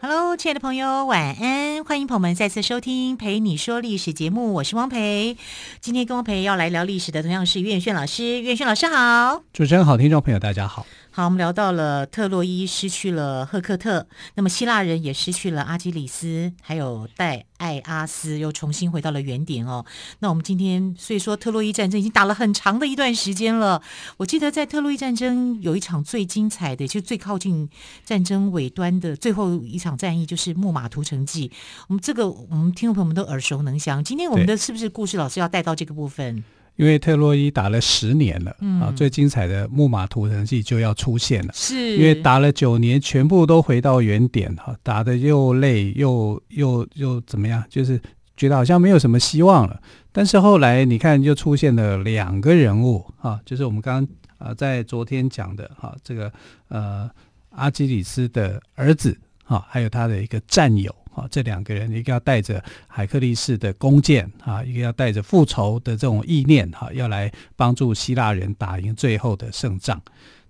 Hello，亲爱的朋友，晚安！欢迎朋友们再次收听《陪你说历史》节目，我是汪培。今天跟汪培要来聊历史的，同样是岳轩老师。岳轩老师好，主持人好，听众朋友大家好。好，我们聊到了特洛伊失去了赫克特，那么希腊人也失去了阿基里斯，还有戴爱阿斯又重新回到了原点哦。那我们今天所以说特洛伊战争已经打了很长的一段时间了。我记得在特洛伊战争有一场最精彩的，就最靠近战争尾端的最后一场战役，就是木马屠城记。我们这个我们听众朋友们都耳熟能详。今天我们的是不是故事老师要带到这个部分？因为特洛伊打了十年了，嗯、啊，最精彩的木马屠城记就要出现了。是，因为打了九年，全部都回到原点，哈、啊，打的又累又又又怎么样？就是觉得好像没有什么希望了。但是后来你看，就出现了两个人物，啊，就是我们刚刚啊在昨天讲的，哈、啊，这个呃阿基里斯的儿子，哈、啊，还有他的一个战友。啊，这两个人一个要带着海克力士的弓箭啊，一个要带着复仇的这种意念哈，要来帮助希腊人打赢最后的胜仗。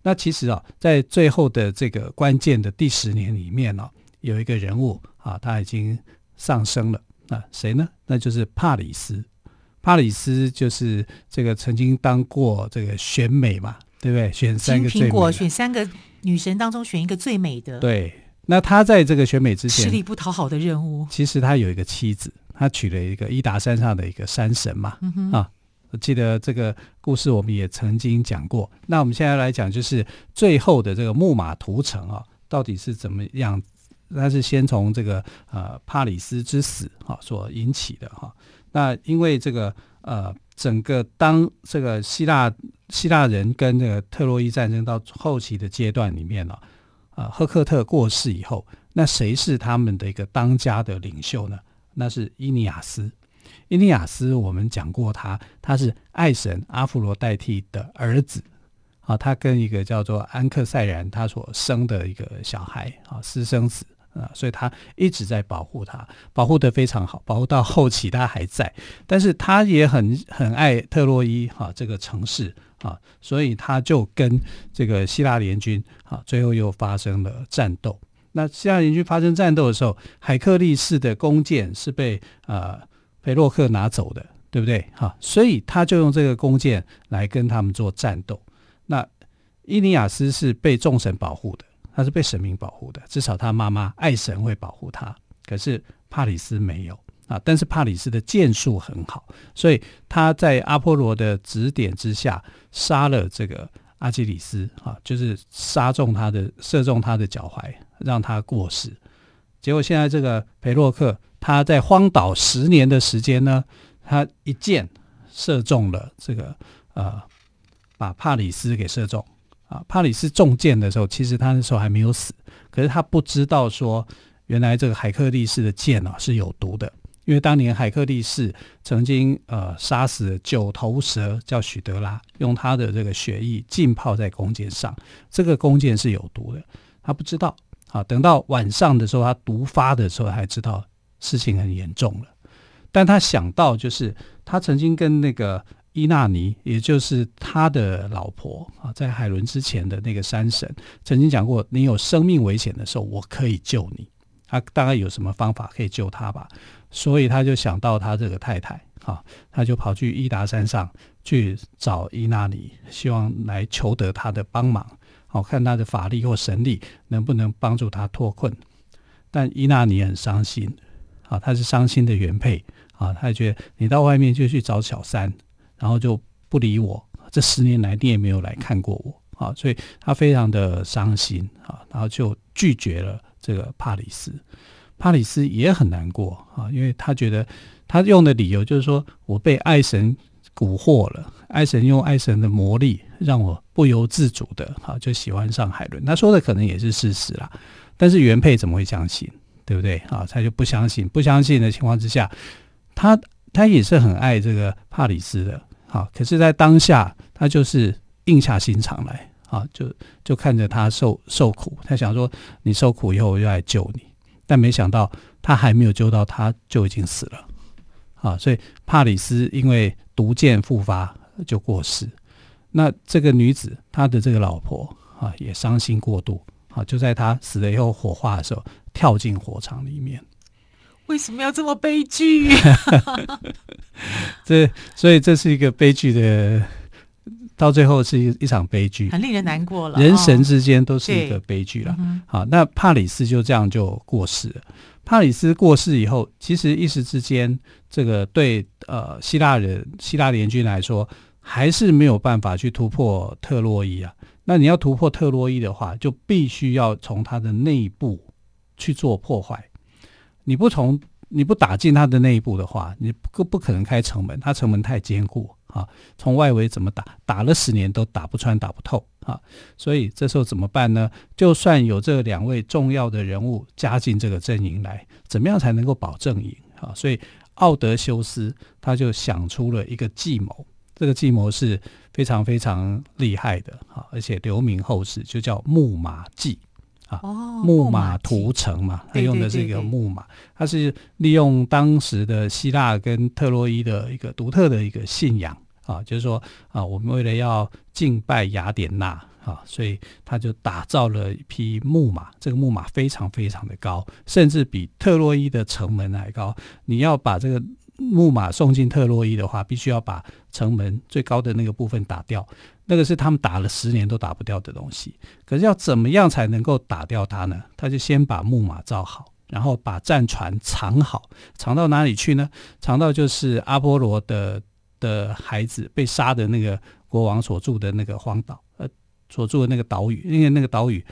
那其实啊，在最后的这个关键的第十年里面呢，有一个人物啊，他已经上升了。那谁呢？那就是帕里斯。帕里斯就是这个曾经当过这个选美嘛，对不对？选三个最美，苹果选三个女神当中选一个最美的。对。那他在这个选美之前，吃力不讨好的任务。其实他有一个妻子，他娶了一个伊达山上的一个山神嘛。嗯、啊，我记得这个故事我们也曾经讲过。那我们现在来讲，就是最后的这个木马屠城啊，到底是怎么样？那是先从这个呃帕里斯之死哈、啊、所引起的哈、啊。那因为这个呃整个当这个希腊希腊人跟这个特洛伊战争到后期的阶段里面呢、啊。啊，赫克特过世以后，那谁是他们的一个当家的领袖呢？那是伊尼亚斯。伊尼亚斯，我们讲过他，他是爱神阿弗罗代替的儿子。啊，他跟一个叫做安克赛然他所生的一个小孩啊，私生子啊，所以他一直在保护他，保护得非常好，保护到后期他还在。但是他也很很爱特洛伊哈、这个城市。啊，所以他就跟这个希腊联军啊，最后又发生了战斗。那希腊联军发生战斗的时候，海克力士的弓箭是被呃裴洛克拿走的，对不对？哈，所以他就用这个弓箭来跟他们做战斗。那伊尼亚斯是被众神保护的，他是被神明保护的，至少他妈妈爱神会保护他。可是帕里斯没有。啊，但是帕里斯的箭术很好，所以他在阿波罗的指点之下杀了这个阿基里斯，啊，就是杀中他的，射中他的脚踝，让他过世。结果现在这个裴洛克，他在荒岛十年的时间呢，他一箭射中了这个呃，把帕里斯给射中。啊，帕里斯中箭的时候，其实他那时候还没有死，可是他不知道说，原来这个海克力士的箭啊是有毒的。因为当年海克力士曾经呃杀死九头蛇，叫许德拉，用他的这个血液浸泡在弓箭上，这个弓箭是有毒的，他不知道。啊，等到晚上的时候，他毒发的时候，才知道事情很严重了。但他想到，就是他曾经跟那个伊纳尼，也就是他的老婆啊，在海伦之前的那个山神，曾经讲过，你有生命危险的时候，我可以救你。他大概有什么方法可以救他吧？所以他就想到他这个太太，哈，他就跑去伊达山上去找伊纳尼，希望来求得他的帮忙，好看他的法力或神力能不能帮助他脱困。但伊纳尼很伤心，啊，他是伤心的原配，啊，他觉得你到外面就去找小三，然后就不理我，这十年来你也没有来看过我，啊，所以他非常的伤心，啊，然后就拒绝了这个帕里斯。帕里斯也很难过啊，因为他觉得他用的理由就是说，我被爱神蛊惑了，爱神用爱神的魔力让我不由自主的哈就喜欢上海伦。他说的可能也是事实啦，但是原配怎么会相信，对不对啊？他就不相信，不相信的情况之下，他他也是很爱这个帕里斯的，好，可是，在当下，他就是硬下心肠来，啊，就就看着他受受苦，他想说，你受苦以后，我就来救你。但没想到，他还没有救到，他就已经死了，啊，所以帕里斯因为毒箭复发就过世。那这个女子，她的这个老婆啊，也伤心过度，啊，就在她死了以后火化的时候，跳进火场里面。为什么要这么悲剧？这所以这是一个悲剧的，到最后是一一场悲剧，很令人难过了。人神之间都是一个悲剧了。嗯、好，那帕里斯就这样就过世了。帕里斯过世以后，其实一时之间，这个对呃希腊人、希腊联军来说，还是没有办法去突破特洛伊啊。那你要突破特洛伊的话，就必须要从它的内部去做破坏。你不从你不打进他的内部的话，你不不可能开城门，他城门太坚固啊。从外围怎么打，打了十年都打不穿、打不透啊。所以这时候怎么办呢？就算有这两位重要的人物加进这个阵营来，怎么样才能够保证赢啊？所以奥德修斯他就想出了一个计谋，这个计谋是非常非常厉害的啊，而且留名后世，就叫木马计。啊，木马屠城嘛，他用的是一个木马，他是利用当时的希腊跟特洛伊的一个独特的一个信仰啊，就是说啊，我们为了要敬拜雅典娜啊，所以他就打造了一匹木马，这个木马非常非常的高，甚至比特洛伊的城门还高。你要把这个木马送进特洛伊的话，必须要把城门最高的那个部分打掉。那个是他们打了十年都打不掉的东西，可是要怎么样才能够打掉它呢？他就先把木马造好，然后把战船藏好，藏到哪里去呢？藏到就是阿波罗的的孩子被杀的那个国王所住的那个荒岛，呃，所住的那个岛屿，因为那个岛屿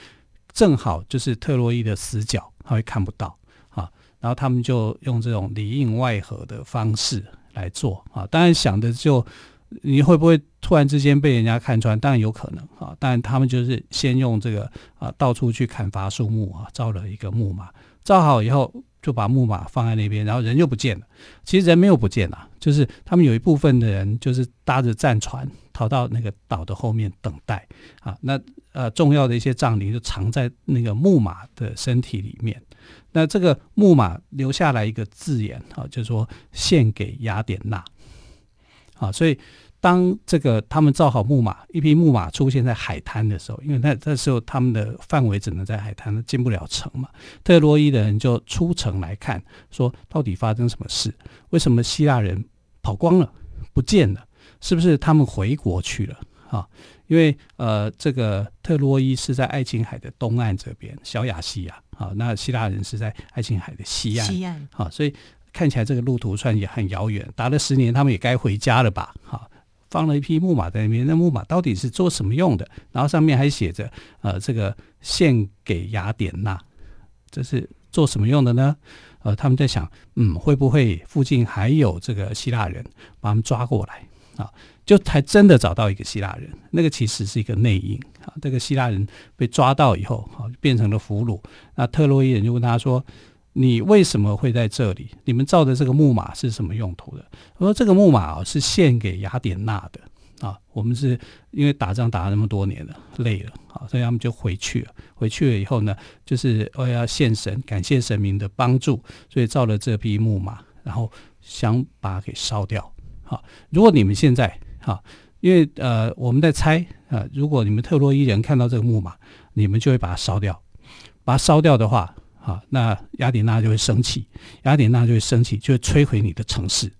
正好就是特洛伊的死角，他会看不到啊。然后他们就用这种里应外合的方式来做啊，当然想的就。你会不会突然之间被人家看穿？当然有可能啊！但他们就是先用这个啊，到处去砍伐树木啊，造了一个木马。造好以后，就把木马放在那边，然后人就不见了。其实人没有不见啊，就是他们有一部分的人就是搭着战船逃到那个岛的后面等待啊。那呃，重要的一些将领就藏在那个木马的身体里面。那这个木马留下来一个字眼啊，就是说献给雅典娜。啊，所以当这个他们造好木马，一匹木马出现在海滩的时候，因为那那时候他们的范围只能在海滩，进不了城嘛。特洛伊的人就出城来看，说到底发生什么事？为什么希腊人跑光了，不见了？是不是他们回国去了？啊，因为呃，这个特洛伊是在爱琴海的东岸这边，小亚细亚。啊，那希腊人是在爱琴海的西岸。西岸。啊，所以。看起来这个路途算也很遥远，打了十年，他们也该回家了吧？好，放了一匹木马在那边，那木马到底是做什么用的？然后上面还写着，呃，这个献给雅典娜，这是做什么用的呢？呃，他们在想，嗯，会不会附近还有这个希腊人，把他们抓过来啊？就还真的找到一个希腊人，那个其实是一个内应啊。这个希腊人被抓到以后，好，变成了俘虏。那特洛伊人就问他说。你为什么会在这里？你们造的这个木马是什么用途的？我说这个木马啊是献给雅典娜的啊。我们是因为打仗打了那么多年了，累了啊，所以他们就回去了。回去了以后呢，就是我要献神，感谢神明的帮助，所以造了这匹木马，然后想把它给烧掉。好，如果你们现在哈，因为呃我们在猜啊，如果你们特洛伊人看到这个木马，你们就会把它烧掉。把它烧掉的话。好，那雅典娜就会生气，雅典娜就会生气，就会摧毁你的城市。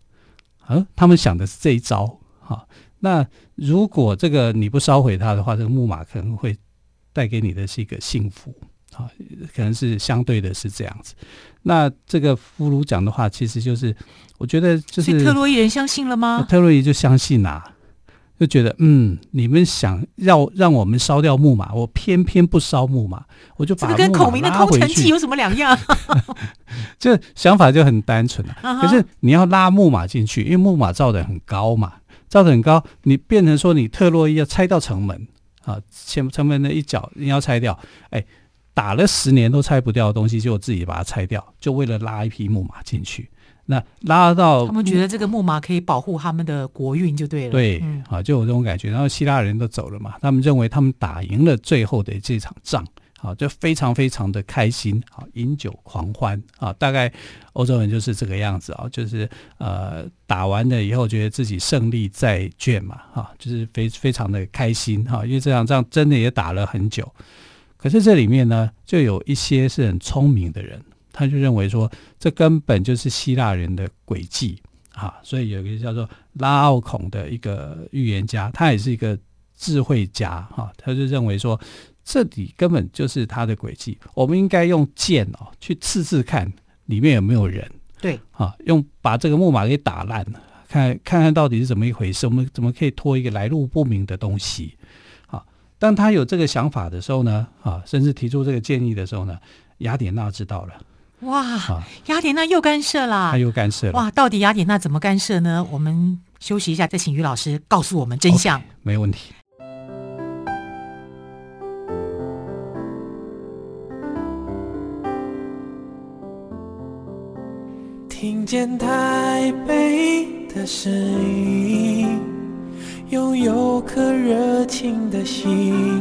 啊，他们想的是这一招。好，那如果这个你不烧毁它的话，这个木马可能会带给你的是一个幸福。啊，可能是相对的是这样子。那这个俘虏讲的话，其实就是我觉得就是特洛伊人相信了吗？特洛伊就相信啊。就觉得嗯，你们想要让我们烧掉木马，我偏偏不烧木马，我就把。这个跟孔明的空城计有什么两样？这想法就很单纯了、啊。可是你要拉木马进去，因为木马造的很高嘛，造的很高，你变成说你特洛伊要拆掉城门啊，前城门的一角你要拆掉，哎，打了十年都拆不掉的东西，就自己把它拆掉，就为了拉一匹木马进去。那拉到他们觉得这个木马可以保护他们的国运，就对了。对，嗯、啊，就有这种感觉。然后希腊人都走了嘛，他们认为他们打赢了最后的这场仗，啊，就非常非常的开心，啊，饮酒狂欢啊。大概欧洲人就是这个样子啊，就是呃打完了以后觉得自己胜利在卷嘛，哈、啊，就是非非常的开心哈、啊，因为这场仗真的也打了很久。可是这里面呢，就有一些是很聪明的人。他就认为说，这根本就是希腊人的诡计啊！所以有一个叫做拉奥孔的一个预言家，他也是一个智慧家哈、啊。他就认为说，这里根本就是他的诡计。我们应该用剑哦去刺刺看里面有没有人，对啊，用把这个木马给打烂，看看看到底是怎么一回事。我们怎么可以拖一个来路不明的东西？啊，当他有这个想法的时候呢，啊，甚至提出这个建议的时候呢，雅典娜知道了。哇，雅典娜又干涉啦，他又干涉了。哇，到底雅典娜怎么干涉呢？我们休息一下，再请于老师告诉我们真相。Okay, 没问题。听见台北的声音，拥有颗热情的心，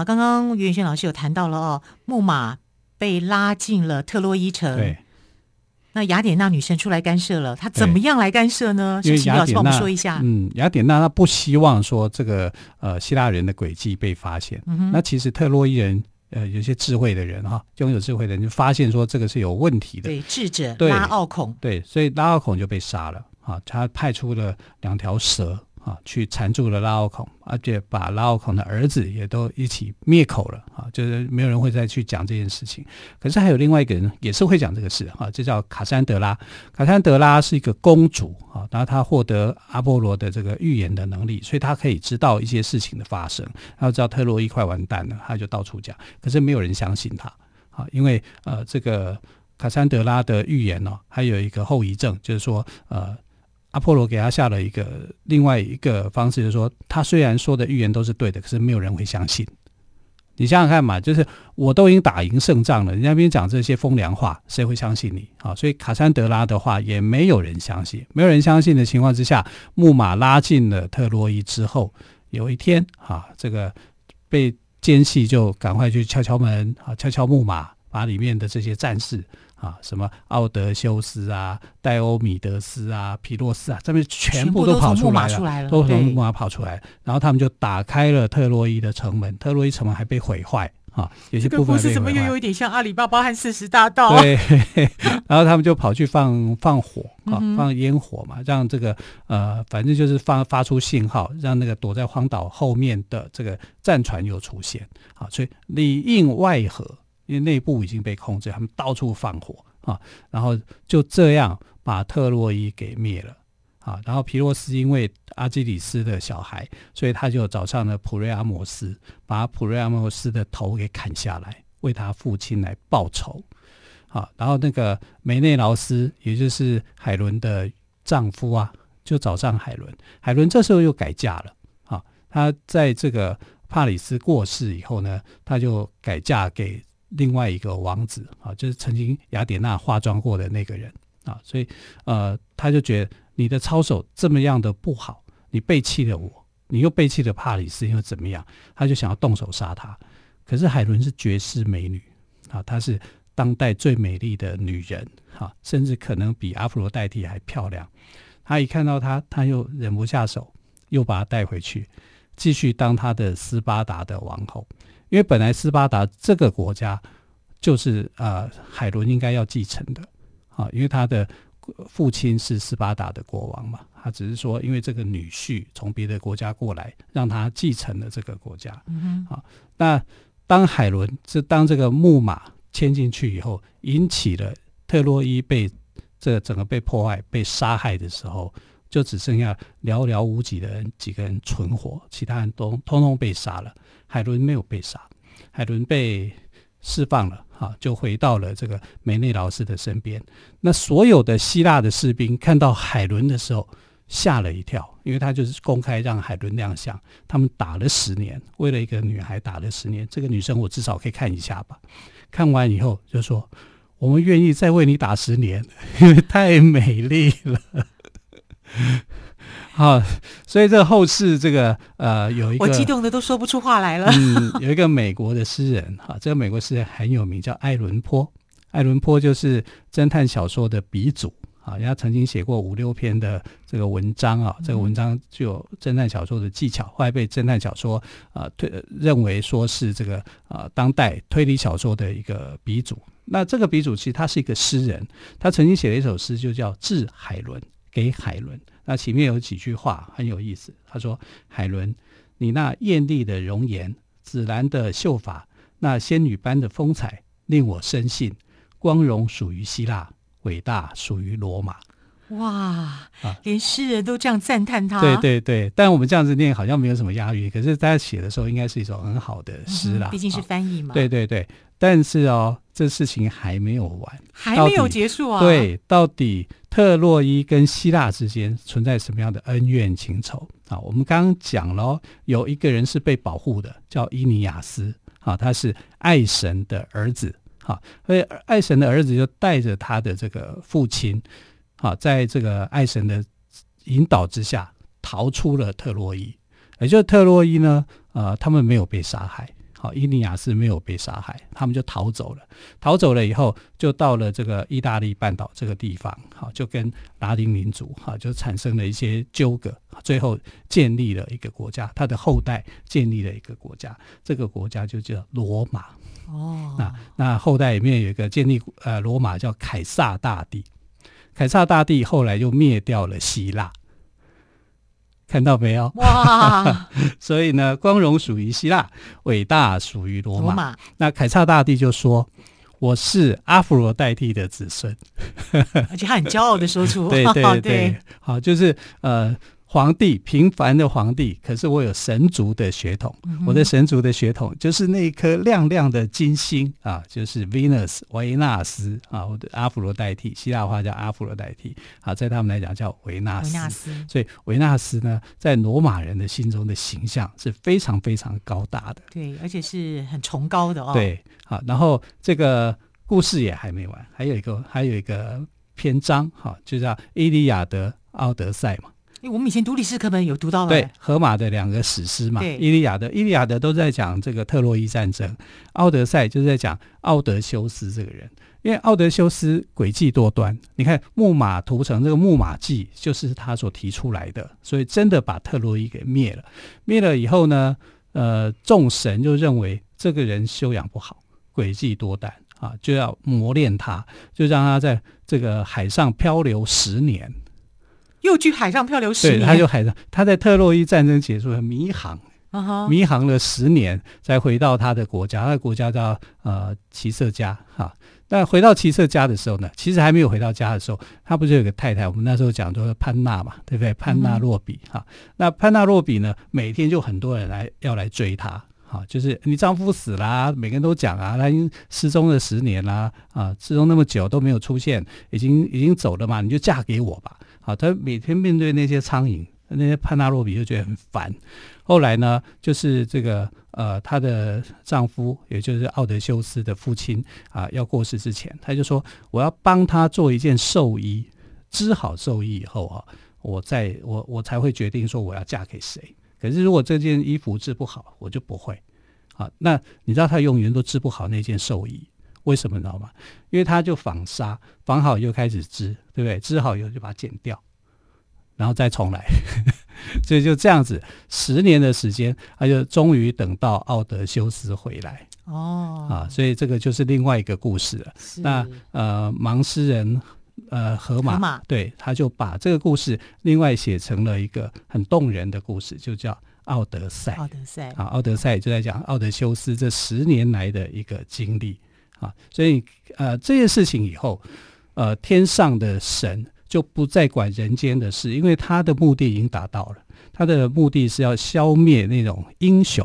好，刚刚袁宇轩老师有谈到了哦，木马被拉进了特洛伊城。对，那雅典娜女神出来干涉了，她怎么样来干涉呢？因为雅典娜，请老师帮我们说一下。嗯，雅典娜她不希望说这个呃希腊人的诡计被发现。嗯哼。那其实特洛伊人呃有些智慧的人哈，拥有智慧的人就发现说这个是有问题的。对，智者拉奥孔。对，所以拉奥孔就被杀了啊，他派出了两条蛇。啊，去缠住了拉奥孔，而且把拉奥孔的儿子也都一起灭口了啊！就是没有人会再去讲这件事情。可是还有另外一个人也是会讲这个事啊，这叫卡珊德拉。卡珊德拉是一个公主啊，然后她获得阿波罗的这个预言的能力，所以她可以知道一些事情的发生。她知道特洛伊快完蛋了，她就到处讲。可是没有人相信她啊，因为呃，这个卡珊德拉的预言呢，还有一个后遗症，就是说呃。阿波罗给他下了一个另外一个方式，就是说，他虽然说的预言都是对的，可是没有人会相信。你想想看嘛，就是我都已经打赢胜仗了，人家边讲这些风凉话，谁会相信你？啊，所以卡珊德拉的话也没有人相信。没有人相信的情况之下，木马拉进了特洛伊之后，有一天，啊，这个被奸细就赶快去敲敲门，啊，敲敲木马，把里面的这些战士。啊，什么奥德修斯啊、戴欧米德斯啊、皮洛斯啊，这边全部都跑出来了，都从木马跑出来，然后他们就打开了特洛伊的城门，特洛伊城门还被毁坏啊，有些部分。这个故事怎么又有一点像阿里巴巴和四十大盗？对，然后他们就跑去放放火啊，放烟火嘛，让这个呃，反正就是发发出信号，让那个躲在荒岛后面的这个战船又出现啊，所以里应外合。因为内部已经被控制，他们到处放火啊，然后就这样把特洛伊给灭了啊。然后皮洛斯因为阿基里斯的小孩，所以他就找上了普瑞阿摩斯，把普瑞阿摩斯的头给砍下来，为他父亲来报仇啊。然后那个梅内劳斯，也就是海伦的丈夫啊，就找上海伦。海伦这时候又改嫁了啊。她在这个帕里斯过世以后呢，她就改嫁给。另外一个王子啊，就是曾经雅典娜化妆过的那个人啊，所以呃，他就觉得你的操守这么样的不好，你背弃了我，你又背弃了帕里斯，又怎么样？他就想要动手杀他。可是海伦是绝世美女啊，她是当代最美丽的女人啊，甚至可能比阿芙罗黛蒂还漂亮。他一看到她，他又忍不下手，又把她带回去，继续当他的斯巴达的王后。因为本来斯巴达这个国家就是呃海伦应该要继承的啊，因为他的父亲是斯巴达的国王嘛，他只是说因为这个女婿从别的国家过来，让他继承了这个国家。嗯哼，好，那当海伦是当这个木马牵进去以后，引起了特洛伊被这整个被破坏、被杀害的时候，就只剩下寥寥无几的人几个人存活，其他人都通通被杀了。海伦没有被杀，海伦被释放了，哈，就回到了这个梅内劳斯的身边。那所有的希腊的士兵看到海伦的时候，吓了一跳，因为他就是公开让海伦亮相。他们打了十年，为了一个女孩打了十年，这个女生我至少可以看一下吧。看完以后就说：“我们愿意再为你打十年，因为太美丽了。” 好，所以这后世这个呃有一个，我激动的都说不出话来了。嗯，有一个美国的诗人哈，这个美国诗人很有名，叫爱伦坡。爱伦坡就是侦探小说的鼻祖啊，人家曾经写过五六篇的这个文章啊，这个文章具有侦探小说的技巧，后来被侦探小说啊推认为说是这个啊当代推理小说的一个鼻祖。那这个鼻祖其实他是一个诗人，他曾经写了一首诗，就叫《致海伦》，给海伦。那前面有几句话很有意思，他说：“海伦，你那艳丽的容颜，紫蓝的秀发，那仙女般的风采，令我深信，光荣属于希腊，伟大属于罗马。”哇，啊，连诗人都这样赞叹他。对对对，但我们这样子念好像没有什么押韵，可是大家写的时候应该是一首很好的诗啦。嗯，毕竟是翻译嘛。对对对，但是哦，这事情还没有完，还没有结束啊。对，到底特洛伊跟希腊之间存在什么样的恩怨情仇啊？我们刚刚讲了，有一个人是被保护的，叫伊尼亚斯啊，他是爱神的儿子。好，所以爱神的儿子就带着他的这个父亲。好，在这个爱神的引导之下，逃出了特洛伊。也就是特洛伊呢，呃，他们没有被杀害。好，伊尼亚斯没有被杀害，他们就逃走了。逃走了以后，就到了这个意大利半岛这个地方。好，就跟拉丁民族，哈，就产生了一些纠葛。最后建立了一个国家，他的后代建立了一个国家，这个国家就叫罗马。哦，那那后代里面有一个建立呃罗马叫凯撒大帝。凯撒大帝后来又灭掉了希腊，看到没有？哇！所以呢，光荣属于希腊，伟大属于罗马。那凯撒大帝就说：“我是阿佛罗代替的子孙。”而且他很骄傲的说出：“对对对，对 好，就是呃。”皇帝，平凡的皇帝，可是我有神族的血统。嗯、我的神族的血统就是那一颗亮亮的金星啊，就是 Venus 维纳斯啊，我的阿弗罗代替，希腊话叫阿弗罗代替啊，在他们来讲叫维纳斯。维纳斯。所以维纳斯呢，在罗马人的心中的形象是非常非常高大的。对，而且是很崇高的哦。对，好，然后这个故事也还没完，还有一个还有一个篇章，哈，就叫《伊利亚德》《奥德赛》嘛。我们以前读历史课本有读到的，对，荷马的两个史诗嘛，《伊利亚德》《伊利亚德》都在讲这个特洛伊战争，《奥德赛》就是在讲奥德修斯这个人，因为奥德修斯诡计多端，你看木马屠城这个木马计就是他所提出来的，所以真的把特洛伊给灭了。灭了以后呢，呃，众神就认为这个人修养不好，诡计多端啊，就要磨练他，就让他在这个海上漂流十年。又去海上漂流十年，对，他就海上，他在特洛伊战争结束了迷航，uh. 迷航了十年才回到他的国家，他的国家叫呃齐色家哈。那回到齐色家的时候呢，其实还没有回到家的时候，他不是有个太太？我们那时候讲说潘娜嘛，对不对？潘娜洛比哈。Uh huh. 那潘娜洛比呢，每天就很多人来要来追她，哈，就是你丈夫死啦，每个人都讲啊，他已经失踪了十年啦，啊，失踪那么久都没有出现，已经已经走了嘛，你就嫁给我吧。好，他每天面对那些苍蝇，那些潘纳洛比就觉得很烦。后来呢，就是这个呃，她的丈夫，也就是奥德修斯的父亲啊，要过世之前，他就说：“我要帮他做一件寿衣，织好寿衣以后啊，我再我我才会决定说我要嫁给谁。可是如果这件衣服织不好，我就不会。好，那你知道他永远都织不好那件寿衣。”为什么你知道吗？因为他就纺纱，纺好又开始织，对不对？织好以后就把它剪掉，然后再重来，所以就这样子，十年的时间，他就终于等到奥德修斯回来。哦，啊，所以这个就是另外一个故事了。那呃，盲诗人呃荷马，对，他就把这个故事另外写成了一个很动人的故事，就叫《奥德赛》。奥德赛啊，奥德赛就在讲奥德修斯这十年来的一个经历啊，所以呃这件事情以后，呃天上的神就不再管人间的事，因为他的目的已经达到了，他的目的是要消灭那种英雄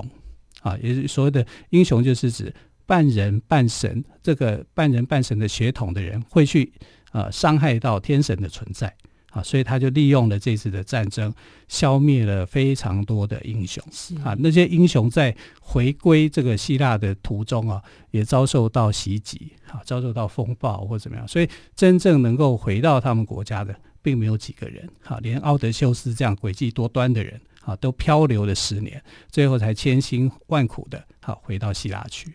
啊，也是所谓的英雄，就是指半人半神，这个半人半神的血统的人会去呃伤害到天神的存在。啊，所以他就利用了这次的战争，消灭了非常多的英雄。是啊，那些英雄在回归这个希腊的途中啊，也遭受到袭击，啊，遭受到风暴或怎么样。所以真正能够回到他们国家的，并没有几个人。啊，连奥德修斯这样诡计多端的人，啊，都漂流了十年，最后才千辛万苦的，好回到希腊去。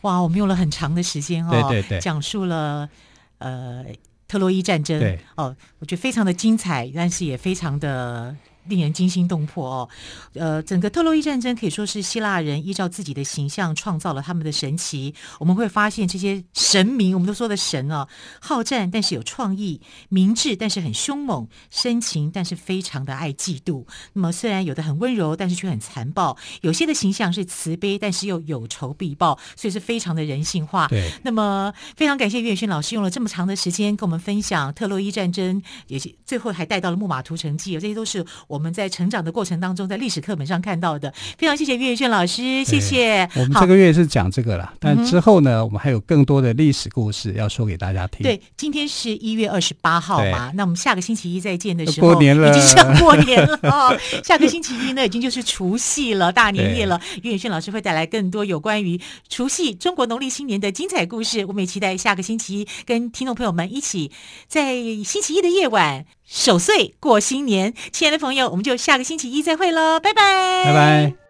哇，我们用了很长的时间哦，对对对，讲述了呃。特洛伊战争，对哦，我觉得非常的精彩，但是也非常的。令人惊心动魄哦，呃，整个特洛伊战争可以说是希腊人依照自己的形象创造了他们的神奇。我们会发现这些神明，我们都说的神啊，好战但是有创意，明智但是很凶猛，深情但是非常的爱嫉妒。那么虽然有的很温柔，但是却很残暴；有些的形象是慈悲，但是又有仇必报，所以是非常的人性化。对。那么非常感谢岳轩老师用了这么长的时间跟我们分享特洛伊战争，也最后还带到了木马屠城记，这些都是。我们在成长的过程当中，在历史课本上看到的，非常谢谢岳轩老师，谢谢。我们这个月是讲这个了，但之后呢，我们还有更多的历史故事要说给大家听。对，今天是一月二十八号嘛，那我们下个星期一再见的时候，过年了，已经是要过年了哦。下个星期一呢，已经就是除夕了，大年夜了。岳轩老师会带来更多有关于除夕、中国农历新年的精彩故事，我们也期待下个星期一跟听众朋友们一起在星期一的夜晚。守岁过新年，亲爱的朋友，我们就下个星期一再会喽，拜拜，拜拜。